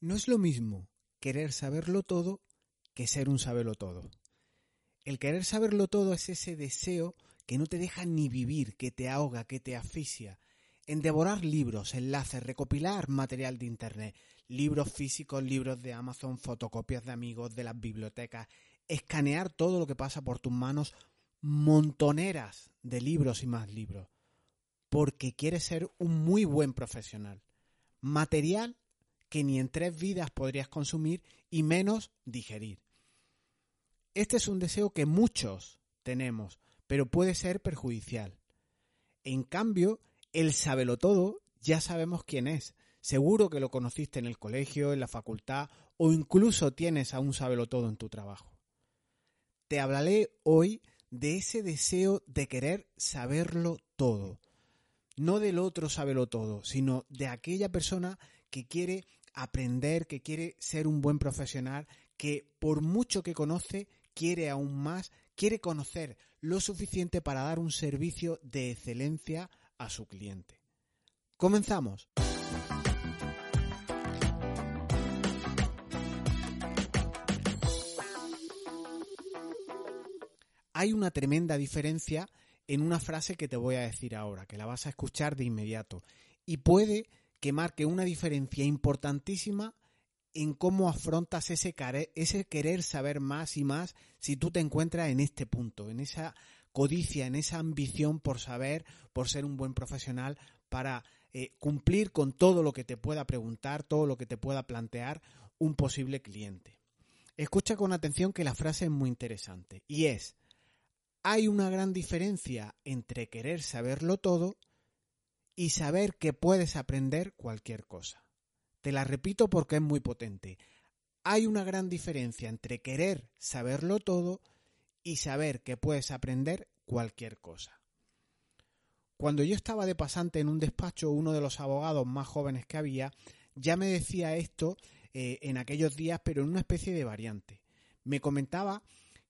No es lo mismo querer saberlo todo que ser un sabelo todo. El querer saberlo todo es ese deseo que no te deja ni vivir, que te ahoga, que te asfixia, en devorar libros, enlaces, recopilar material de Internet, libros físicos, libros de Amazon, fotocopias de amigos, de las bibliotecas, escanear todo lo que pasa por tus manos, montoneras de libros y más libros, porque quieres ser un muy buen profesional. Material que ni en tres vidas podrías consumir y menos digerir. Este es un deseo que muchos tenemos, pero puede ser perjudicial. En cambio, el todo ya sabemos quién es. Seguro que lo conociste en el colegio, en la facultad o incluso tienes a un todo en tu trabajo. Te hablaré hoy de ese deseo de querer saberlo todo. No del otro saberlo todo, sino de aquella persona que quiere aprender, que quiere ser un buen profesional, que por mucho que conoce, quiere aún más, quiere conocer lo suficiente para dar un servicio de excelencia a su cliente. Comenzamos. Hay una tremenda diferencia en una frase que te voy a decir ahora, que la vas a escuchar de inmediato, y puede que marque una diferencia importantísima en cómo afrontas ese, ese querer saber más y más si tú te encuentras en este punto, en esa codicia, en esa ambición por saber, por ser un buen profesional, para eh, cumplir con todo lo que te pueda preguntar, todo lo que te pueda plantear un posible cliente. Escucha con atención que la frase es muy interesante y es, hay una gran diferencia entre querer saberlo todo y saber que puedes aprender cualquier cosa. Te la repito porque es muy potente. Hay una gran diferencia entre querer saberlo todo y saber que puedes aprender cualquier cosa. Cuando yo estaba de pasante en un despacho, uno de los abogados más jóvenes que había ya me decía esto eh, en aquellos días, pero en una especie de variante. Me comentaba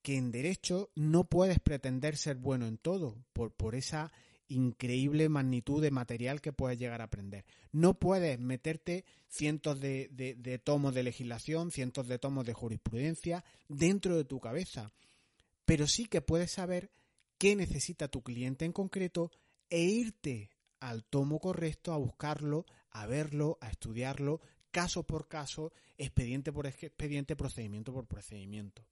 que en derecho no puedes pretender ser bueno en todo, por, por esa increíble magnitud de material que puedes llegar a aprender. No puedes meterte cientos de, tomos de legislación, cientos de tomos de jurisprudencia dentro de tu cabeza, pero sí que puedes saber qué necesita tu cliente en concreto e irte al tomo correcto a buscarlo, a verlo, a estudiarlo, caso por caso, expediente por expediente, procedimiento por procedimiento.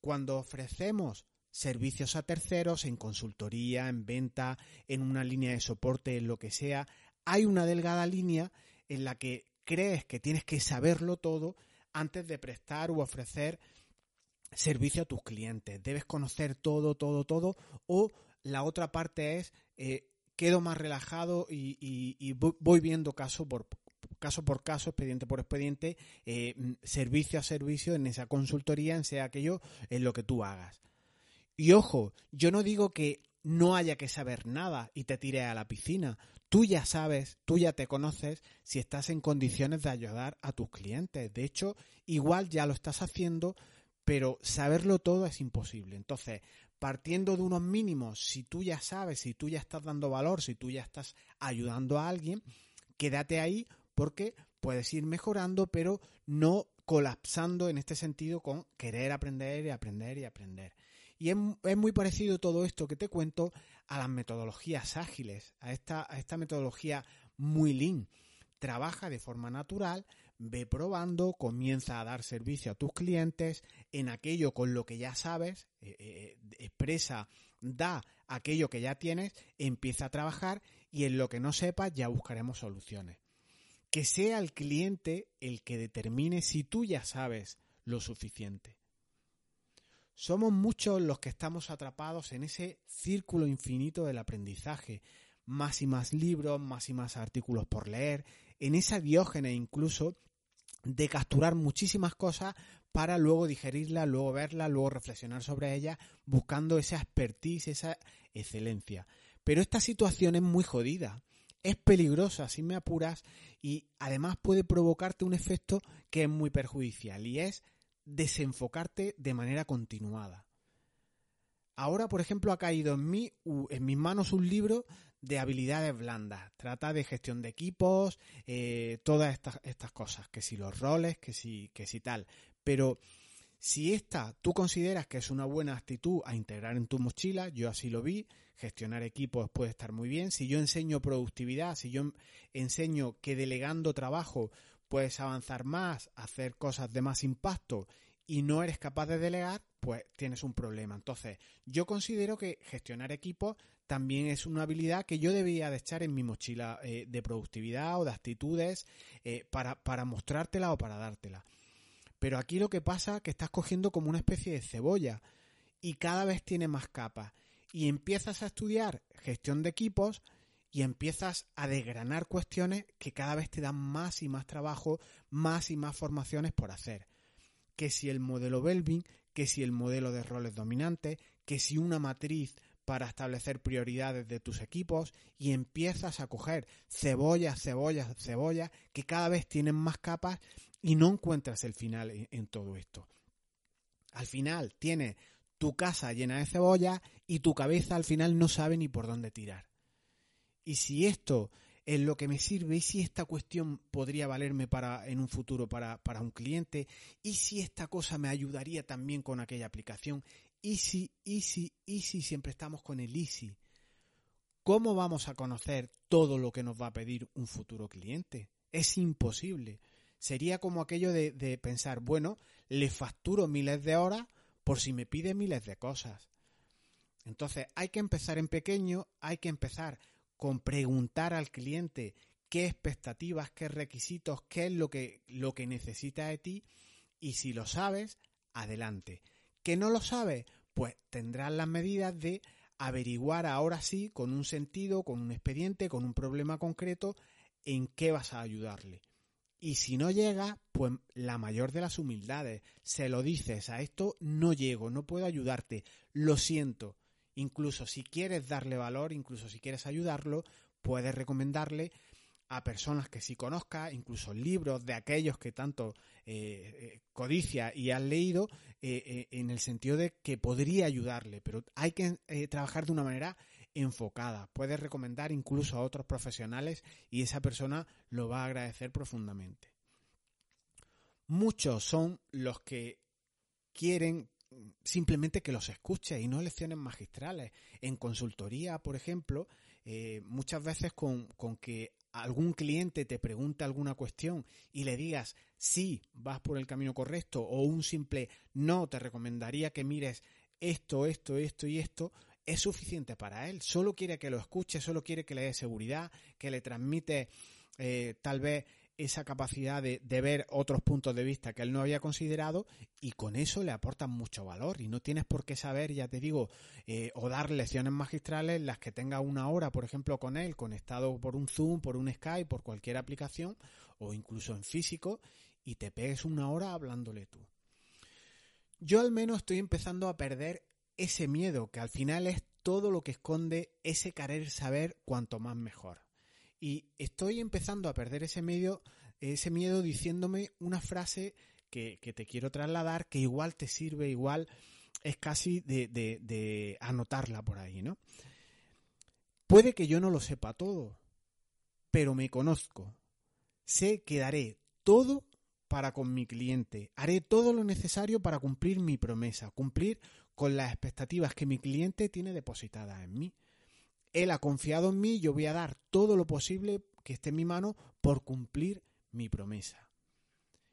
Cuando ofrecemos servicios a terceros, en consultoría, en venta, en una línea de soporte, en lo que sea, hay una delgada línea en la que crees que tienes que saberlo todo antes de prestar u ofrecer servicio a tus clientes. Debes conocer todo, todo, todo. O la otra parte es, eh, quedo más relajado y, voy viendo caso por, caso por caso, expediente por expediente, eh, servicio a servicio en esa consultoría, en sea aquello, en lo que tú hagas. Y ojo, yo no digo que no haya que saber nada y te tire a la piscina. Tú ya sabes, tú ya te conoces si estás en condiciones de ayudar a tus clientes. De hecho, igual ya lo estás haciendo, pero saberlo todo es imposible. Entonces, partiendo de unos mínimos, si tú ya sabes, si tú ya estás dando valor, si tú ya estás ayudando a alguien, quédate ahí porque puedes ir mejorando, pero no colapsando en este sentido con querer aprender y aprender y aprender. Y es, muy parecido todo esto que te cuento a las metodologías ágiles, a esta, metodología muy lean. Trabaja de forma natural, ve probando, comienza a dar servicio a tus clientes en aquello con lo que ya sabes, eh, eh, expresa, da aquello que ya tienes, empieza a trabajar y en lo que no sepas ya buscaremos soluciones. Que sea el cliente el que determine si tú ya sabes lo suficiente. Somos muchos los que estamos atrapados en ese círculo infinito del aprendizaje, más y más libros, más y más artículos por leer, en esa diógenes incluso de capturar muchísimas cosas para luego digerirla, luego verla, luego reflexionar sobre ella, buscando esa expertise, esa excelencia. Pero esta situación es muy jodida, es peligrosa si me apuras y además puede provocarte un efecto que es muy perjudicial y es desenfocarte de manera continuada. Ahora, por ejemplo, ha caído en mí, en mis manos un libro de habilidades blandas, trata de gestión de equipos, eh, todas estas, estas cosas, que si los roles, que si, que si tal. Pero si esta tú consideras que es una buena actitud a integrar en tu mochila, yo así lo vi, gestionar equipos puede estar muy bien. Si yo enseño productividad, si yo enseño que delegando trabajo puedes avanzar más, hacer cosas de más impacto y no eres capaz de delegar, pues tienes un problema. Entonces, yo considero que gestionar equipos también es una habilidad que yo debía de echar en mi mochila eh, de productividad o de actitudes eh, para, para mostrártela o para dártela. Pero aquí lo que pasa es que estás cogiendo como una especie de cebolla y cada vez tiene más capas. Y empiezas a estudiar gestión de equipos y empiezas a desgranar cuestiones que cada vez te dan más y más trabajo, más y más formaciones por hacer que si el modelo Belvin, que si el modelo de roles dominantes, que si una matriz para establecer prioridades de tus equipos y empiezas a coger cebollas, cebollas, cebollas que cada vez tienen más capas y no encuentras el final en, en todo esto. Al final tienes tu casa llena de cebollas y tu cabeza al final no sabe ni por dónde tirar. Y si esto en lo que me sirve y si esta cuestión podría valerme para en un futuro para, para un cliente y si esta cosa me ayudaría también con aquella aplicación y si, y si, y si siempre estamos con el easy. ¿Cómo vamos a conocer todo lo que nos va a pedir un futuro cliente? Es imposible. Sería como aquello de, de pensar, bueno, le facturo miles de horas por si me pide miles de cosas. Entonces hay que empezar en pequeño, hay que empezar con preguntar al cliente qué expectativas, qué requisitos, qué es lo que, lo que necesita de ti y si lo sabes, adelante. ¿Que no lo sabes? Pues tendrás las medidas de averiguar ahora sí, con un sentido, con un expediente, con un problema concreto, en qué vas a ayudarle. Y si no llega, pues la mayor de las humildades, se lo dices, a esto no llego, no puedo ayudarte, lo siento, Incluso si quieres darle valor, incluso si quieres ayudarlo, puedes recomendarle a personas que sí conozca, incluso libros de aquellos que tanto eh, eh, codicia y has leído, eh, en el sentido de que podría ayudarle, pero hay que trabajar de una manera enfocada. Puedes recomendar incluso a otros profesionales y esa persona lo va a agradecer profundamente. Muchos son los que quieren simplemente que los escuche y no lecciones magistrales. En consultoría, por ejemplo, eh, muchas veces con, con, que algún cliente te pregunte alguna cuestión y le digas sí, vas por el camino correcto o un simple no, te recomendaría que mires esto, esto, esto y esto, es suficiente para él. Solo quiere que lo escuche, solo quiere que le dé seguridad, que le transmite eh, tal vez esa capacidad de, ver otros puntos de vista que él no había considerado y con eso le aportan mucho valor y no tienes por qué saber, ya te digo, eh, o dar lecciones magistrales las que tenga una hora, por ejemplo, con él, conectado por un Zoom, por un Skype, por cualquier aplicación o incluso en físico y te pegues una hora hablándole tú. Yo al menos estoy empezando a perder ese miedo que al final es todo lo que esconde ese querer saber cuanto más mejor. Y estoy empezando a perder ese miedo, ese miedo diciéndome una frase que, te quiero trasladar, que igual te sirve, igual es casi de, de anotarla por ahí, ¿no? Puede que yo no lo sepa todo, pero me conozco. Sé que daré todo para con mi cliente. Haré todo lo necesario para cumplir mi promesa, cumplir con las expectativas que mi cliente tiene depositadas en mí. Él ha confiado en mí, yo voy a dar todo lo posible que esté en mi mano por cumplir mi promesa.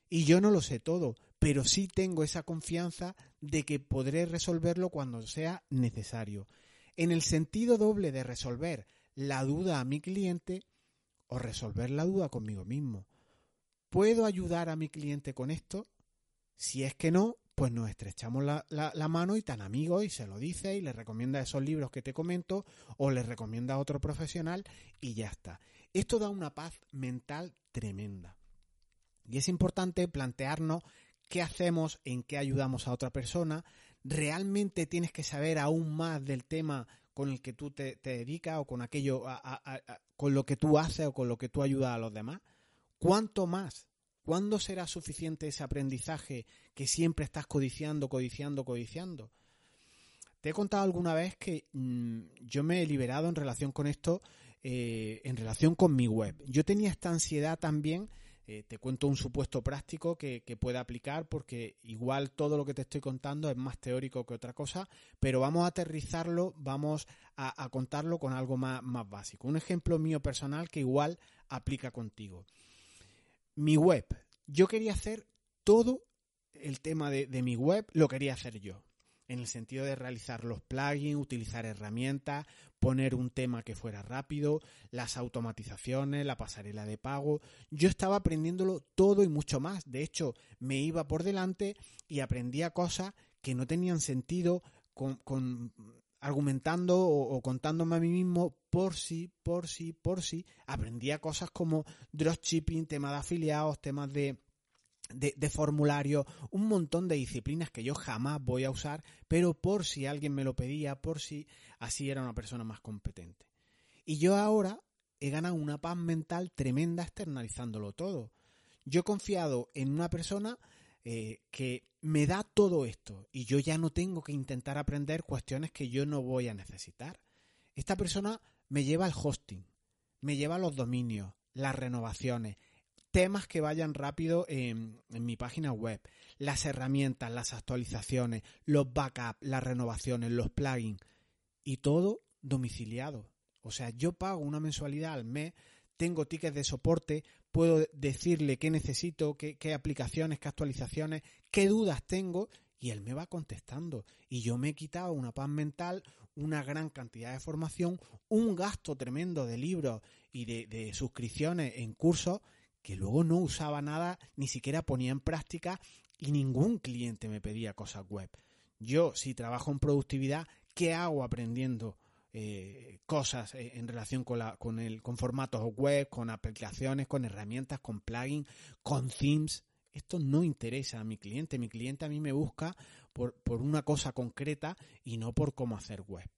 Y yo no lo sé todo, pero sí tengo esa confianza de que podré resolverlo cuando sea necesario. En el sentido doble de resolver la duda a mi cliente o resolver la duda conmigo mismo. ¿Puedo ayudar a mi cliente con esto? Si es que no, pues nos estrechamos la, la, mano y tan amigos y se lo dice y le recomienda esos libros que te comento o le recomienda a otro profesional y ya está. Esto da una paz mental tremenda. Y es importante plantearnos qué hacemos, en qué ayudamos a otra persona. Realmente tienes que saber aún más del tema con el que tú te, dedicas o con aquello, con lo que tú haces o con lo que tú ayudas a los demás. ¿Cuánto más? ¿Cuándo será suficiente ese aprendizaje que siempre estás codiciando, codiciando, codiciando? Te he contado alguna vez que mm, yo me he liberado en relación con esto, eh, en relación con mi web. Yo tenía esta ansiedad también eh, te cuento un supuesto práctico que, que pueda aplicar porque igual todo lo que te estoy contando es más teórico que otra cosa, pero vamos a aterrizarlo, vamos a, contarlo con algo más, más básico. Un ejemplo mío personal que igual aplica contigo. Mi web. Yo quería hacer todo el tema de, de mi web, lo quería hacer yo en el sentido de realizar los plugins, utilizar herramientas, poner un tema que fuera rápido, las automatizaciones, la pasarela de pago. Yo estaba aprendiéndolo todo y mucho más. De hecho, me iba por delante y aprendía cosas que no tenían sentido con, argumentando o, contándome a mí mismo por sí, por sí, por sí. Aprendía cosas como dropshipping, temas de afiliados, temas de de, formulario, un montón de disciplinas que yo jamás voy a usar, pero por si alguien me lo pedía, por si así era una persona más competente. Y yo ahora he ganado una paz mental tremenda externalizándolo todo. Yo he confiado en una persona eh, que me da todo esto y yo ya no tengo que intentar aprender cuestiones que yo no voy a necesitar. Esta persona me lleva el hosting, me lleva los dominios, las renovaciones, temas que vayan rápido en, mi página web, las herramientas, las actualizaciones, los backups, las renovaciones, los plugins y todo domiciliado. O sea, yo pago una mensualidad al mes, tengo tickets de soporte, puedo decirle qué necesito, qué, qué aplicaciones, qué actualizaciones, qué dudas tengo y él me va contestando. Y yo me he quitado una paz mental, una gran cantidad de formación, un gasto tremendo de libros y de, de suscripciones en cursos que luego no usaba nada, ni siquiera ponía en práctica y ningún cliente me pedía cosas web. Yo, si trabajo en productividad, ¿qué hago aprendiendo eh, cosas eh, en relación con, la, con, el, con formatos web, con aplicaciones, con herramientas, con plugins, con themes? Esto no interesa a mi cliente. Mi cliente a mí me busca por, por una cosa concreta y no por cómo hacer web.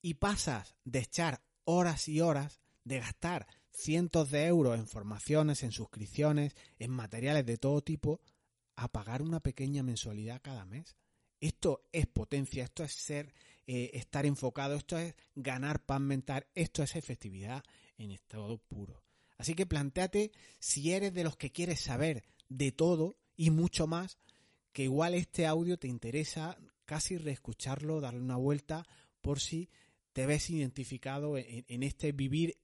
Y pasas de echar horas y horas, de gastar cientos de euros en formaciones, en suscripciones, en materiales de todo tipo, a pagar una pequeña mensualidad cada mes. Esto es potencia, esto es ser, eh, estar enfocado, esto es ganar pan mental, esto es efectividad en estado puro. Así que planteate si eres de los que quieres saber de todo y mucho más, que igual este audio te interesa casi reescucharlo, darle una vuelta por si te ves identificado en este vivir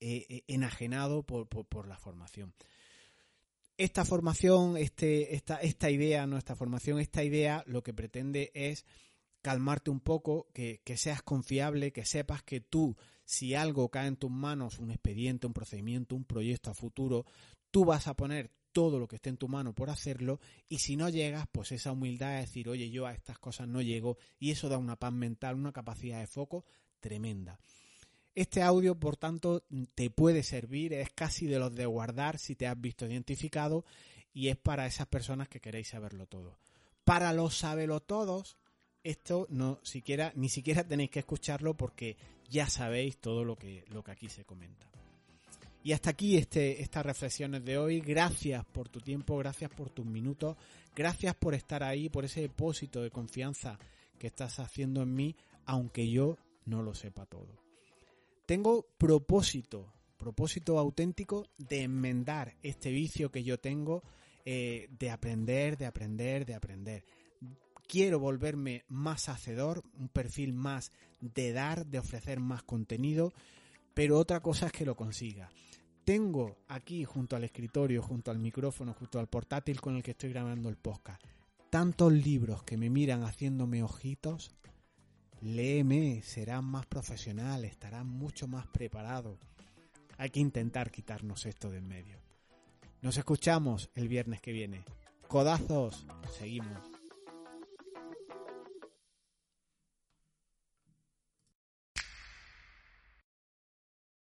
eh, eh, enajenado por, por, la formación. Esta formación, este, esta, esta idea, nuestra formación, esta idea lo que pretende es calmarte un poco, que, que, seas confiable, que sepas que tú, si algo cae en tus manos, un expediente, un procedimiento, un proyecto a futuro, tú vas a poner todo lo que esté en tu mano por hacerlo y si no llegas, pues esa humildad de decir, oye, yo a estas cosas no llego y eso da una paz mental, una capacidad de foco tremenda. Este audio, por tanto, te puede servir, es casi de los de guardar si te has visto identificado y es para esas personas que queréis saberlo todo. Para los sabelo todos, esto no siquiera ni siquiera tenéis que escucharlo porque ya sabéis todo lo que lo que aquí se comenta. Y hasta aquí este, estas reflexiones de hoy. Gracias por tu tiempo, gracias por tus minutos, gracias por estar ahí, por ese depósito de confianza que estás haciendo en mí, aunque yo no lo sepa todo tengo propósito, propósito auténtico de enmendar este vicio que yo tengo eh, de aprender, de aprender, de aprender. Quiero volverme más hacedor, un perfil más de dar, de ofrecer más contenido, pero otra cosa es que lo consiga. Tengo aquí junto al escritorio, junto al micrófono, junto al portátil con el que estoy grabando el podcast, tantos libros que me miran haciéndome ojitos léeme, serás más profesional, estarás mucho más preparado. Hay que intentar quitarnos esto de en medio. Nos escuchamos el viernes que viene. Codazos, seguimos.